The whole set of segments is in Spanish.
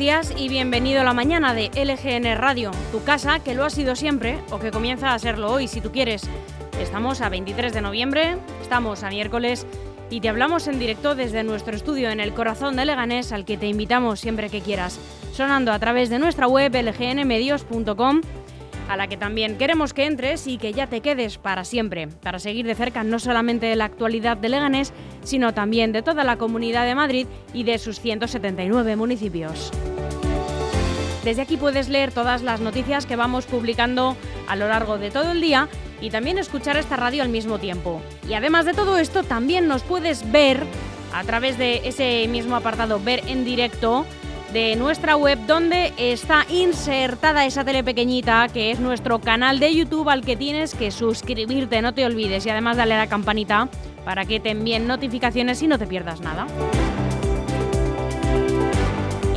Días y bienvenido a la mañana de LGN Radio, tu casa que lo ha sido siempre o que comienza a serlo hoy si tú quieres. Estamos a 23 de noviembre, estamos a miércoles y te hablamos en directo desde nuestro estudio en el corazón de Leganés al que te invitamos siempre que quieras, sonando a través de nuestra web lgnmedios.com a la que también queremos que entres y que ya te quedes para siempre, para seguir de cerca no solamente de la actualidad de Leganés, sino también de toda la comunidad de Madrid y de sus 179 municipios. Desde aquí puedes leer todas las noticias que vamos publicando a lo largo de todo el día y también escuchar esta radio al mismo tiempo. Y además de todo esto, también nos puedes ver a través de ese mismo apartado Ver en directo de nuestra web donde está insertada esa tele pequeñita que es nuestro canal de YouTube al que tienes que suscribirte, no te olvides y además dale a la campanita para que te envíen notificaciones y no te pierdas nada.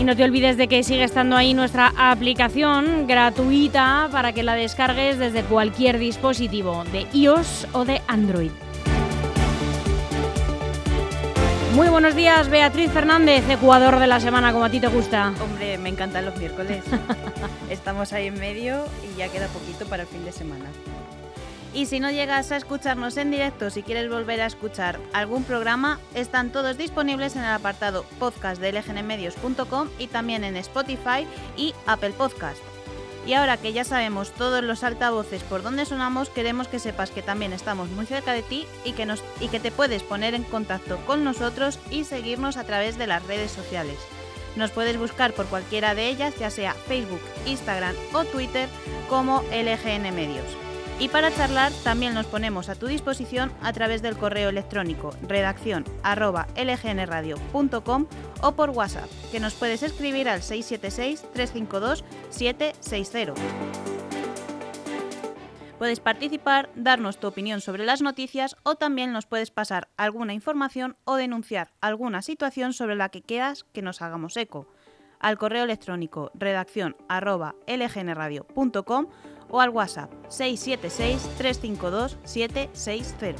Y no te olvides de que sigue estando ahí nuestra aplicación gratuita para que la descargues desde cualquier dispositivo de iOS o de Android. Muy buenos días, Beatriz Fernández, Ecuador de la semana, como a ti te gusta. Hombre, me encantan los miércoles. Estamos ahí en medio y ya queda poquito para el fin de semana. Y si no llegas a escucharnos en directo, si quieres volver a escuchar algún programa, están todos disponibles en el apartado podcast de lgnmedios.com y también en Spotify y Apple Podcast. Y ahora que ya sabemos todos los altavoces por donde sonamos, queremos que sepas que también estamos muy cerca de ti y que, nos, y que te puedes poner en contacto con nosotros y seguirnos a través de las redes sociales. Nos puedes buscar por cualquiera de ellas, ya sea Facebook, Instagram o Twitter, como LGN Medios. Y para charlar también nos ponemos a tu disposición a través del correo electrónico redacción arroba lgnradio.com o por WhatsApp, que nos puedes escribir al 676-352-760. Puedes participar, darnos tu opinión sobre las noticias o también nos puedes pasar alguna información o denunciar alguna situación sobre la que quieras que nos hagamos eco. Al correo electrónico redacción arroba lgnradio.com o al WhatsApp 676-352-760.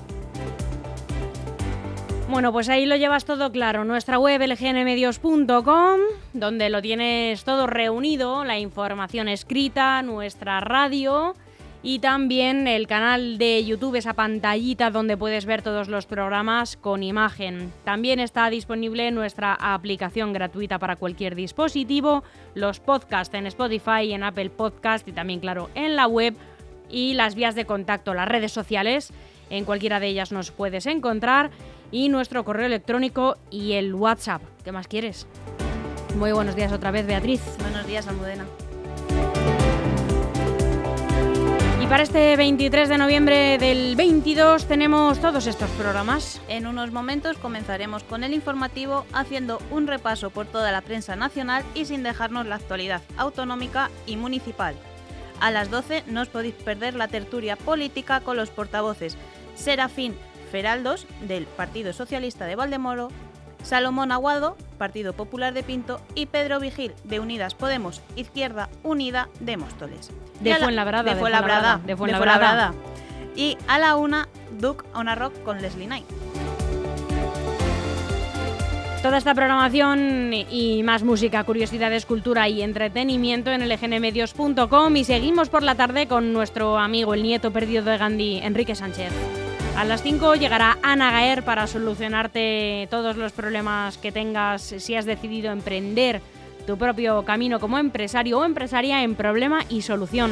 Bueno, pues ahí lo llevas todo claro. Nuestra web lgnmedios.com, donde lo tienes todo reunido, la información escrita, nuestra radio y también el canal de YouTube, esa pantallita donde puedes ver todos los programas con imagen. También está disponible nuestra aplicación gratuita para cualquier dispositivo, los podcasts en Spotify, en Apple Podcast y también, claro, en la web y las vías de contacto, las redes sociales. En cualquiera de ellas nos puedes encontrar y nuestro correo electrónico y el WhatsApp. ¿Qué más quieres? Muy buenos días otra vez, Beatriz. Buenos días, Almudena. Y para este 23 de noviembre del 22 tenemos todos estos programas. En unos momentos comenzaremos con el informativo haciendo un repaso por toda la prensa nacional y sin dejarnos la actualidad autonómica y municipal. A las 12 no os podéis perder la tertulia política con los portavoces Serafín Feraldos del Partido Socialista de Valdemoro, Salomón Aguado, Partido Popular de Pinto, y Pedro Vigil, de Unidas Podemos, Izquierda Unida de Móstoles. De Fuenlabrada. De Fuenlabrada. De Fuenlabrada. Y a la una, Duke on a Rock con Leslie Knight. Toda esta programación y más música, curiosidades, cultura y entretenimiento en lgnmedios.com y seguimos por la tarde con nuestro amigo el nieto perdido de Gandhi, Enrique Sánchez. A las 5 llegará Ana Gaer para solucionarte todos los problemas que tengas si has decidido emprender tu propio camino como empresario o empresaria en problema y solución.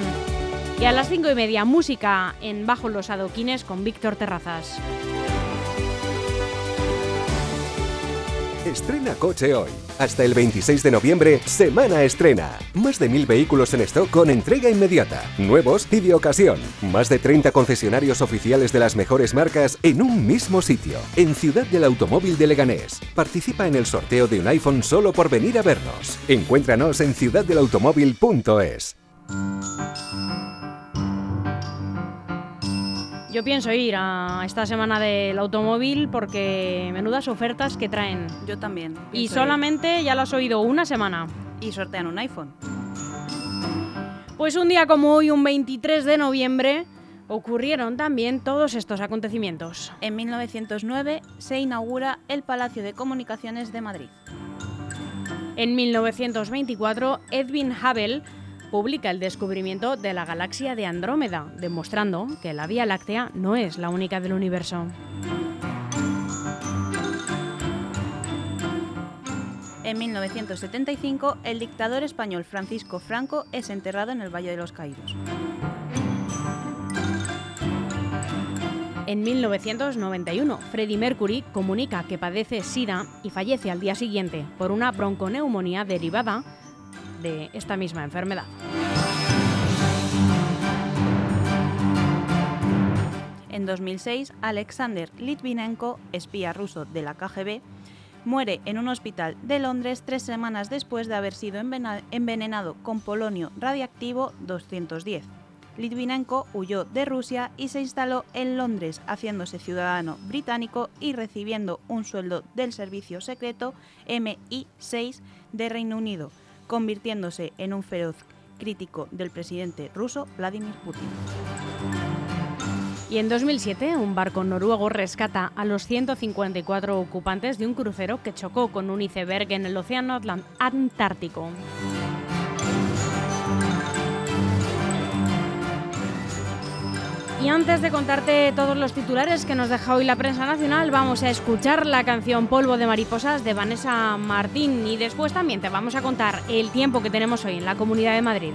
Y a las 5 y media, música en Bajo los Adoquines con Víctor Terrazas. Estrena coche hoy. Hasta el 26 de noviembre, Semana Estrena. Más de mil vehículos en stock con entrega inmediata. Nuevos y de ocasión. Más de 30 concesionarios oficiales de las mejores marcas en un mismo sitio. En Ciudad del Automóvil de Leganés. Participa en el sorteo de un iPhone solo por venir a vernos. Encuéntranos en ciudaddelautomóvil.es. Yo pienso ir a esta semana del automóvil porque menudas ofertas que traen. Yo también. Y solamente ya lo has oído una semana. Y sortean un iPhone. Pues un día como hoy, un 23 de noviembre, ocurrieron también todos estos acontecimientos. En 1909 se inaugura el Palacio de Comunicaciones de Madrid. En 1924, Edwin Hubble publica el descubrimiento de la galaxia de Andrómeda, demostrando que la Vía Láctea no es la única del universo. En 1975, el dictador español Francisco Franco es enterrado en el Valle de los Caídos. En 1991, Freddie Mercury comunica que padece SIDA y fallece al día siguiente por una bronconeumonía derivada de esta misma enfermedad. En 2006, Alexander Litvinenko, espía ruso de la KGB, muere en un hospital de Londres tres semanas después de haber sido envenenado con polonio radiactivo 210. Litvinenko huyó de Rusia y se instaló en Londres, haciéndose ciudadano británico y recibiendo un sueldo del servicio secreto MI6 de Reino Unido, convirtiéndose en un feroz crítico del presidente ruso Vladimir Putin. Y en 2007, un barco noruego rescata a los 154 ocupantes de un crucero que chocó con un iceberg en el Océano Antártico. Y antes de contarte todos los titulares que nos deja hoy la prensa nacional, vamos a escuchar la canción Polvo de Mariposas de Vanessa Martín y después también te vamos a contar el tiempo que tenemos hoy en la Comunidad de Madrid.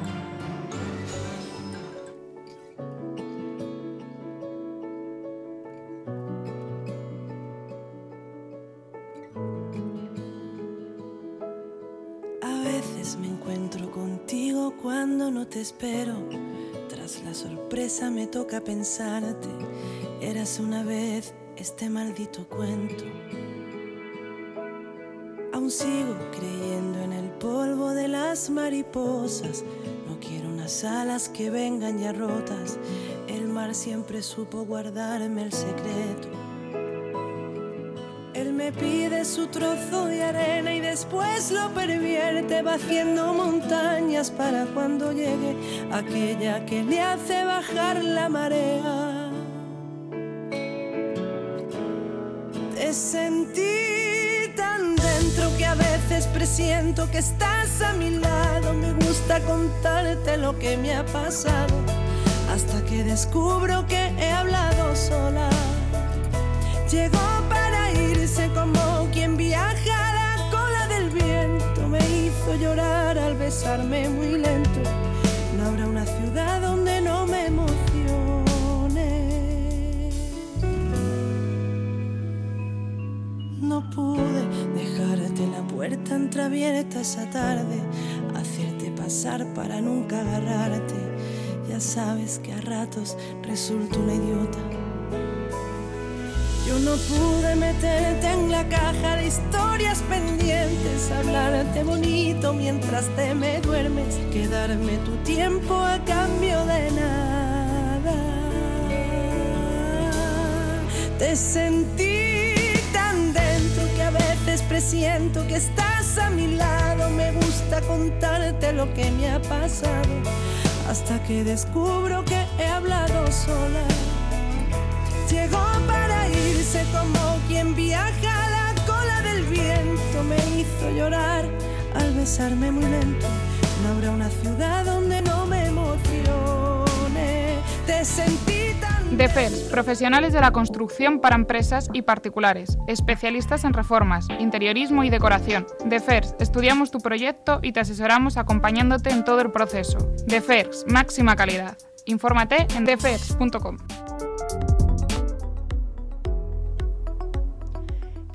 te espero. La sorpresa me toca pensarte. Eras una vez este maldito cuento. Aún sigo creyendo en el polvo de las mariposas. No quiero unas alas que vengan ya rotas. El mar siempre supo guardarme el secreto. Me pide su trozo de arena y después lo pervierte, va haciendo montañas para cuando llegue aquella que le hace bajar la marea. Te sentí tan dentro que a veces presiento que estás a mi lado. Me gusta contarte lo que me ha pasado hasta que descubro que he hablado sola. Llegó muy lento. No habrá una ciudad donde no me emocione. No pude dejarte la puerta entreabierta esa tarde, hacerte pasar para nunca agarrarte. Ya sabes que a ratos resulto una idiota yo no pude meterte en la caja de historias pendientes, hablarte bonito mientras te me duermes, quedarme tu tiempo a cambio de nada. Te sentí tan dentro que a veces presiento que estás a mi lado. Me gusta contarte lo que me ha pasado hasta que descubro que he hablado sola. Llegó como quien viaja a la cola del viento. Me hizo llorar al besarme muy lento. No habrá una ciudad donde no me emocione. Te sentí profesionales de la construcción para empresas y particulares, especialistas en reformas, interiorismo y decoración. DEFERS, estudiamos tu proyecto y te asesoramos acompañándote en todo el proceso. DEFERS, máxima calidad. Infórmate en defers.com.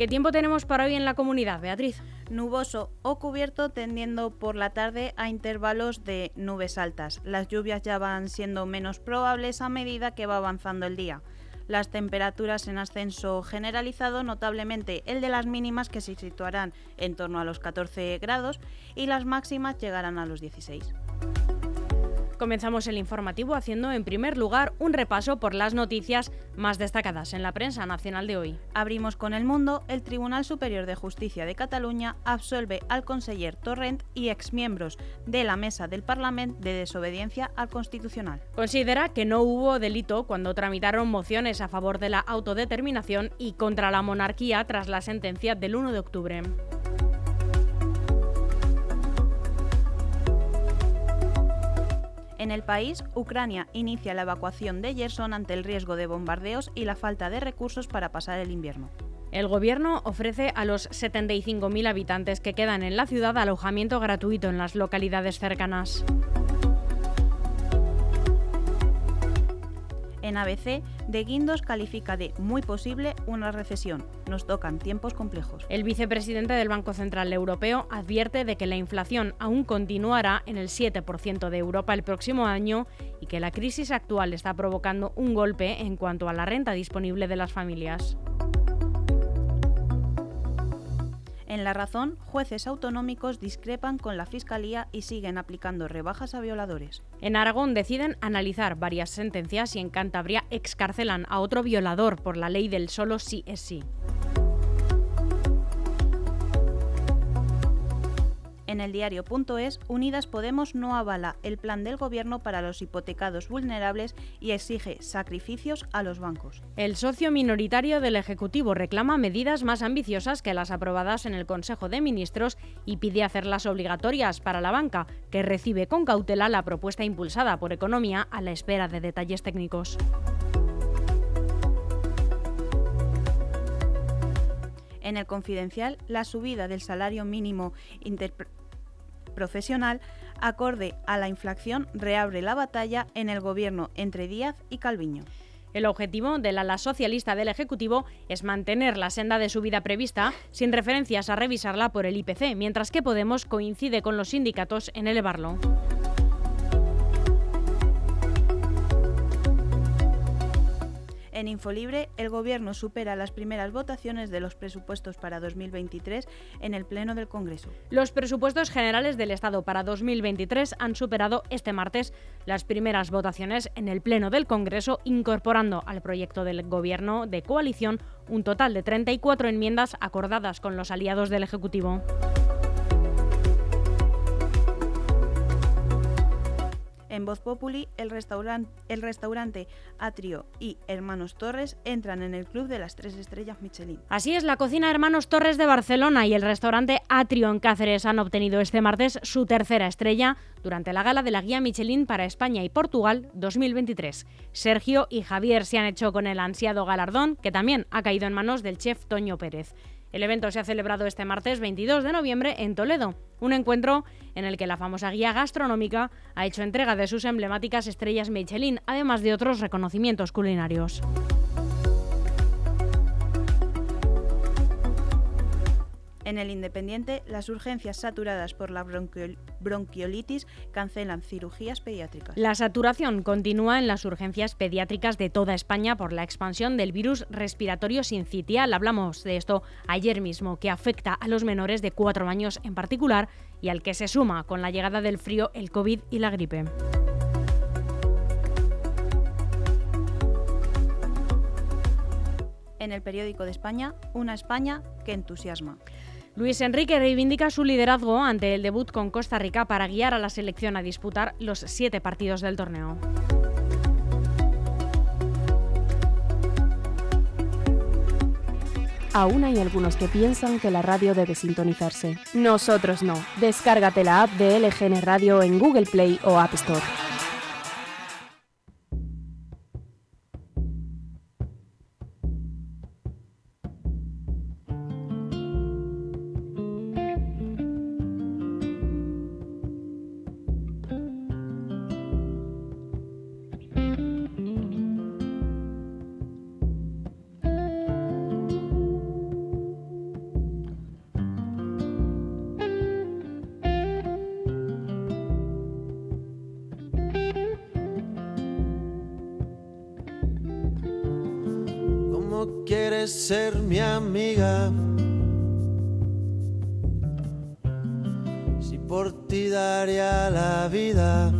¿Qué tiempo tenemos para hoy en la comunidad, Beatriz? Nuboso o cubierto tendiendo por la tarde a intervalos de nubes altas. Las lluvias ya van siendo menos probables a medida que va avanzando el día. Las temperaturas en ascenso generalizado, notablemente el de las mínimas que se situarán en torno a los 14 grados y las máximas llegarán a los 16. Comenzamos el informativo haciendo en primer lugar un repaso por las noticias más destacadas en la prensa nacional de hoy. Abrimos con el mundo, el Tribunal Superior de Justicia de Cataluña absuelve al conseller Torrent y exmiembros de la mesa del Parlamento de desobediencia al Constitucional. Considera que no hubo delito cuando tramitaron mociones a favor de la autodeterminación y contra la monarquía tras la sentencia del 1 de octubre. En el país, Ucrania inicia la evacuación de Gerson ante el riesgo de bombardeos y la falta de recursos para pasar el invierno. El gobierno ofrece a los 75.000 habitantes que quedan en la ciudad alojamiento gratuito en las localidades cercanas. En ABC, De Guindos califica de muy posible una recesión. Nos tocan tiempos complejos. El vicepresidente del Banco Central Europeo advierte de que la inflación aún continuará en el 7% de Europa el próximo año y que la crisis actual está provocando un golpe en cuanto a la renta disponible de las familias. En La Razón, jueces autonómicos discrepan con la Fiscalía y siguen aplicando rebajas a violadores. En Aragón deciden analizar varias sentencias y en Cantabria excarcelan a otro violador por la ley del solo sí es sí. En el diario.es, Unidas Podemos no avala el plan del gobierno para los hipotecados vulnerables y exige sacrificios a los bancos. El socio minoritario del Ejecutivo reclama medidas más ambiciosas que las aprobadas en el Consejo de Ministros y pide hacerlas obligatorias para la banca, que recibe con cautela la propuesta impulsada por Economía a la espera de detalles técnicos. En el confidencial, la subida del salario mínimo profesional, acorde a la inflación, reabre la batalla en el gobierno entre Díaz y Calviño. El objetivo del ala socialista del Ejecutivo es mantener la senda de subida prevista sin referencias a revisarla por el IPC, mientras que Podemos coincide con los sindicatos en elevarlo. En Infolibre, el Gobierno supera las primeras votaciones de los presupuestos para 2023 en el Pleno del Congreso. Los presupuestos generales del Estado para 2023 han superado este martes las primeras votaciones en el Pleno del Congreso, incorporando al proyecto del Gobierno de coalición un total de 34 enmiendas acordadas con los aliados del Ejecutivo. En Voz Populi, el, el restaurante Atrio y Hermanos Torres entran en el club de las tres estrellas Michelin. Así es, la cocina Hermanos Torres de Barcelona y el restaurante Atrio en Cáceres han obtenido este martes su tercera estrella durante la gala de la guía Michelin para España y Portugal 2023. Sergio y Javier se han hecho con el ansiado galardón, que también ha caído en manos del chef Toño Pérez. El evento se ha celebrado este martes 22 de noviembre en Toledo, un encuentro en el que la famosa guía gastronómica ha hecho entrega de sus emblemáticas estrellas Michelin, además de otros reconocimientos culinarios. En el Independiente, las urgencias saturadas por la bronquiolitis cancelan cirugías pediátricas. La saturación continúa en las urgencias pediátricas de toda España por la expansión del virus respiratorio sincitial. Hablamos de esto ayer mismo, que afecta a los menores de 4 años en particular y al que se suma con la llegada del frío el COVID y la gripe. En el periódico de España, una España que entusiasma. Luis Enrique reivindica su liderazgo ante el debut con Costa Rica para guiar a la selección a disputar los siete partidos del torneo. Aún hay algunos que piensan que la radio debe sintonizarse. Nosotros no. Descárgate la app de LGN Radio en Google Play o App Store. Ser mi amiga. Si por ti daría la vida.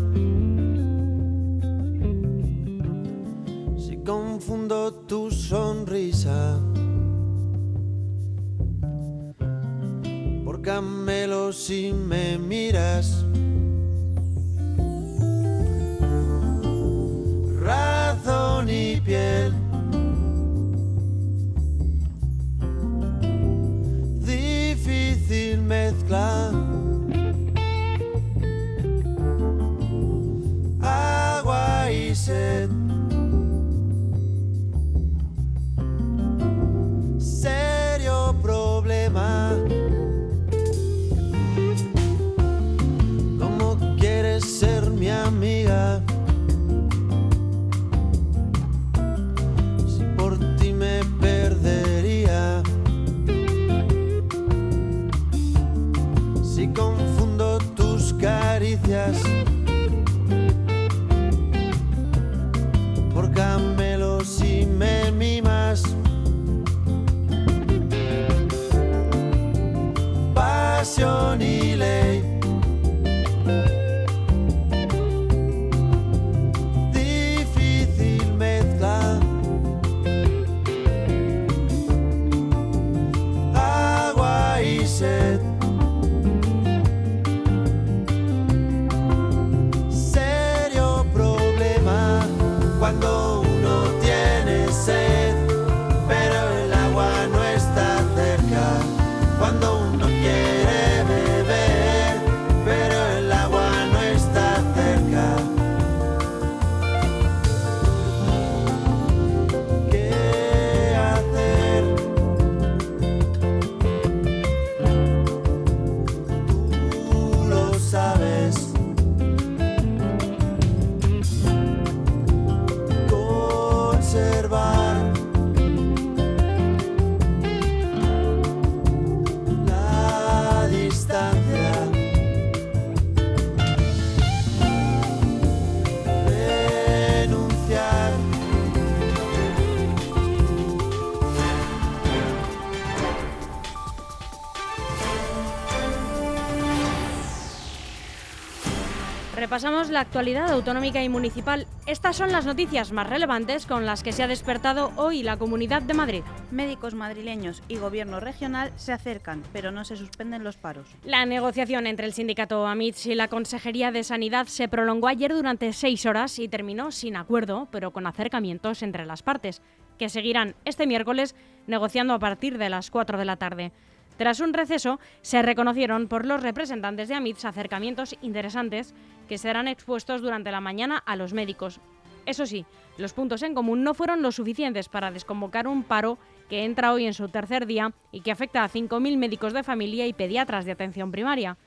Repasamos la actualidad autonómica y municipal. Estas son las noticias más relevantes con las que se ha despertado hoy la Comunidad de Madrid. Médicos madrileños y gobierno regional se acercan, pero no se suspenden los paros. La negociación entre el sindicato AMITS y la Consejería de Sanidad se prolongó ayer durante seis horas y terminó sin acuerdo, pero con acercamientos entre las partes, que seguirán este miércoles negociando a partir de las 4 de la tarde. Tras un receso, se reconocieron por los representantes de AMITS acercamientos interesantes que serán expuestos durante la mañana a los médicos. Eso sí, los puntos en común no fueron lo suficientes para desconvocar un paro que entra hoy en su tercer día y que afecta a 5.000 médicos de familia y pediatras de atención primaria.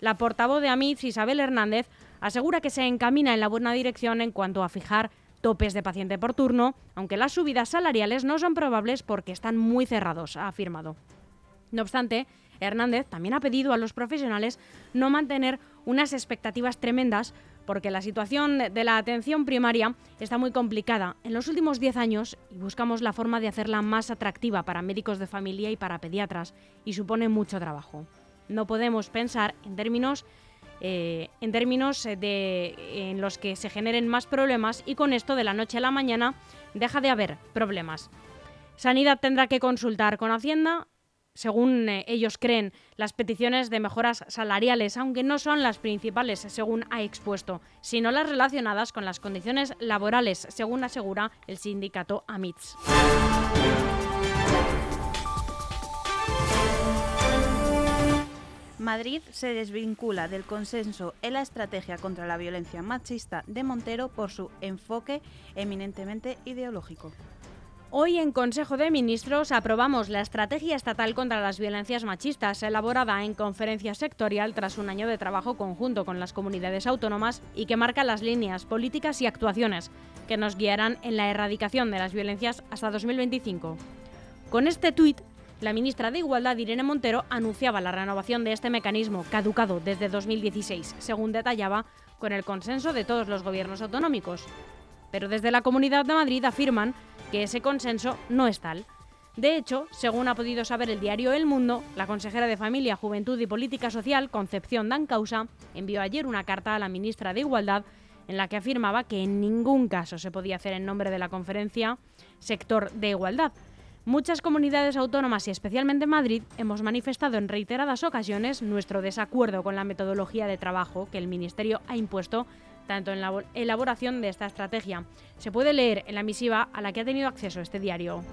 La portavoz de AMITS, Isabel Hernández, asegura que se encamina en la buena dirección en cuanto a fijar topes de paciente por turno, aunque las subidas salariales no son probables porque están muy cerrados, ha afirmado. No obstante, Hernández también ha pedido a los profesionales no mantener unas expectativas tremendas porque la situación de la atención primaria está muy complicada en los últimos 10 años y buscamos la forma de hacerla más atractiva para médicos de familia y para pediatras y supone mucho trabajo. No podemos pensar en términos, eh, en términos de, en los que se generen más problemas y con esto de la noche a la mañana deja de haber problemas. Sanidad tendrá que consultar con Hacienda según eh, ellos creen, las peticiones de mejoras salariales, aunque no son las principales, según ha expuesto, sino las relacionadas con las condiciones laborales, según asegura el sindicato AMITS. Madrid se desvincula del consenso en la estrategia contra la violencia machista de Montero por su enfoque eminentemente ideológico. Hoy en Consejo de Ministros aprobamos la Estrategia Estatal contra las Violencias Machistas, elaborada en conferencia sectorial tras un año de trabajo conjunto con las comunidades autónomas y que marca las líneas políticas y actuaciones que nos guiarán en la erradicación de las violencias hasta 2025. Con este tuit, la ministra de Igualdad, Irene Montero, anunciaba la renovación de este mecanismo, caducado desde 2016, según detallaba, con el consenso de todos los gobiernos autonómicos. Pero desde la Comunidad de Madrid afirman que ese consenso no es tal. De hecho, según ha podido saber el diario El Mundo, la consejera de Familia, Juventud y Política Social, Concepción Dancausa, envió ayer una carta a la ministra de Igualdad en la que afirmaba que en ningún caso se podía hacer en nombre de la conferencia sector de igualdad. Muchas comunidades autónomas y especialmente Madrid hemos manifestado en reiteradas ocasiones nuestro desacuerdo con la metodología de trabajo que el Ministerio ha impuesto tanto en la elaboración de esta estrategia. Se puede leer en la misiva a la que ha tenido acceso este diario.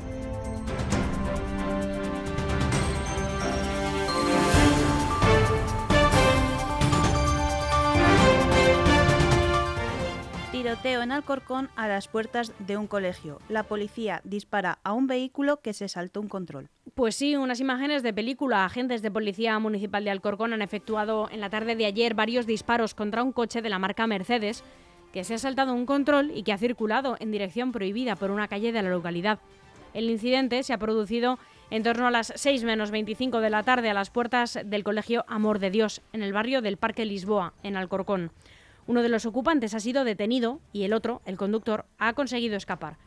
Tiroteo en Alcorcón a las puertas de un colegio. La policía dispara a un vehículo que se saltó un control. Pues sí, unas imágenes de película. Agentes de Policía Municipal de Alcorcón han efectuado en la tarde de ayer varios disparos contra un coche de la marca Mercedes que se ha saltado un control y que ha circulado en dirección prohibida por una calle de la localidad. El incidente se ha producido en torno a las 6 menos 25 de la tarde a las puertas del Colegio Amor de Dios, en el barrio del Parque Lisboa, en Alcorcón. Uno de los ocupantes ha sido detenido y el otro, el conductor, ha conseguido escapar.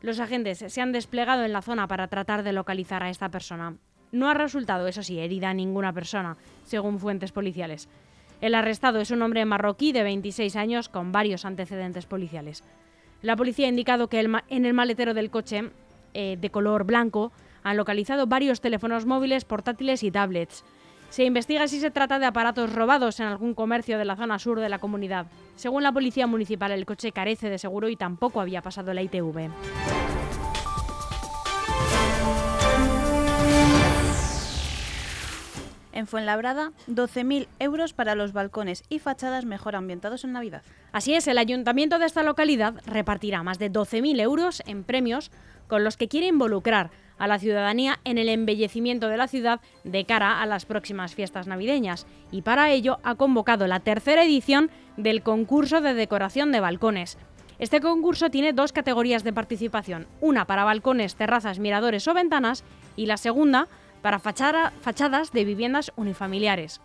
Los agentes se han desplegado en la zona para tratar de localizar a esta persona. No ha resultado, eso sí, herida ninguna persona, según fuentes policiales. El arrestado es un hombre marroquí de 26 años con varios antecedentes policiales. La policía ha indicado que en el maletero del coche, eh, de color blanco, han localizado varios teléfonos móviles, portátiles y tablets. Se investiga si se trata de aparatos robados en algún comercio de la zona sur de la comunidad. Según la policía municipal, el coche carece de seguro y tampoco había pasado la ITV. En Fuenlabrada, 12.000 euros para los balcones y fachadas mejor ambientados en Navidad. Así es, el ayuntamiento de esta localidad repartirá más de 12.000 euros en premios con los que quiere involucrar a la ciudadanía en el embellecimiento de la ciudad de cara a las próximas fiestas navideñas y para ello ha convocado la tercera edición del concurso de decoración de balcones. Este concurso tiene dos categorías de participación, una para balcones, terrazas, miradores o ventanas y la segunda para fachadas de viviendas unifamiliares.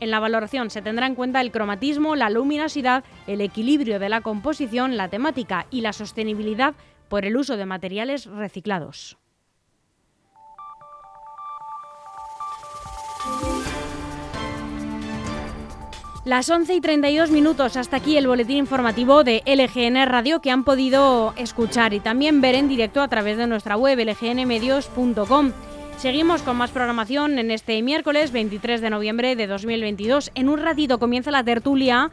En la valoración se tendrá en cuenta el cromatismo, la luminosidad, el equilibrio de la composición, la temática y la sostenibilidad por el uso de materiales reciclados. Las 11 y 32 minutos, hasta aquí el boletín informativo de LGN Radio que han podido escuchar y también ver en directo a través de nuestra web lgnmedios.com. Seguimos con más programación en este miércoles 23 de noviembre de 2022. En un ratito comienza la tertulia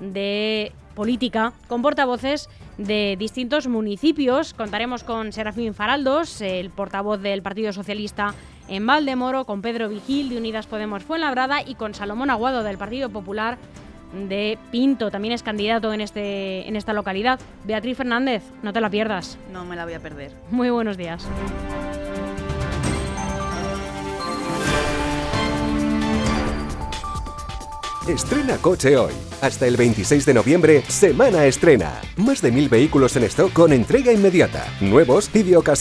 de política con portavoces de distintos municipios. Contaremos con Serafín Faraldos, el portavoz del Partido Socialista en Valdemoro, con Pedro Vigil de Unidas Podemos Fuenlabrada y con Salomón Aguado del Partido Popular de Pinto, también es candidato en, este, en esta localidad. Beatriz Fernández, no te la pierdas. No me la voy a perder. Muy buenos días. Estrena coche hoy. Hasta el 26 de noviembre, semana estrena. Más de mil vehículos en stock con entrega inmediata. Nuevos y de ocasión.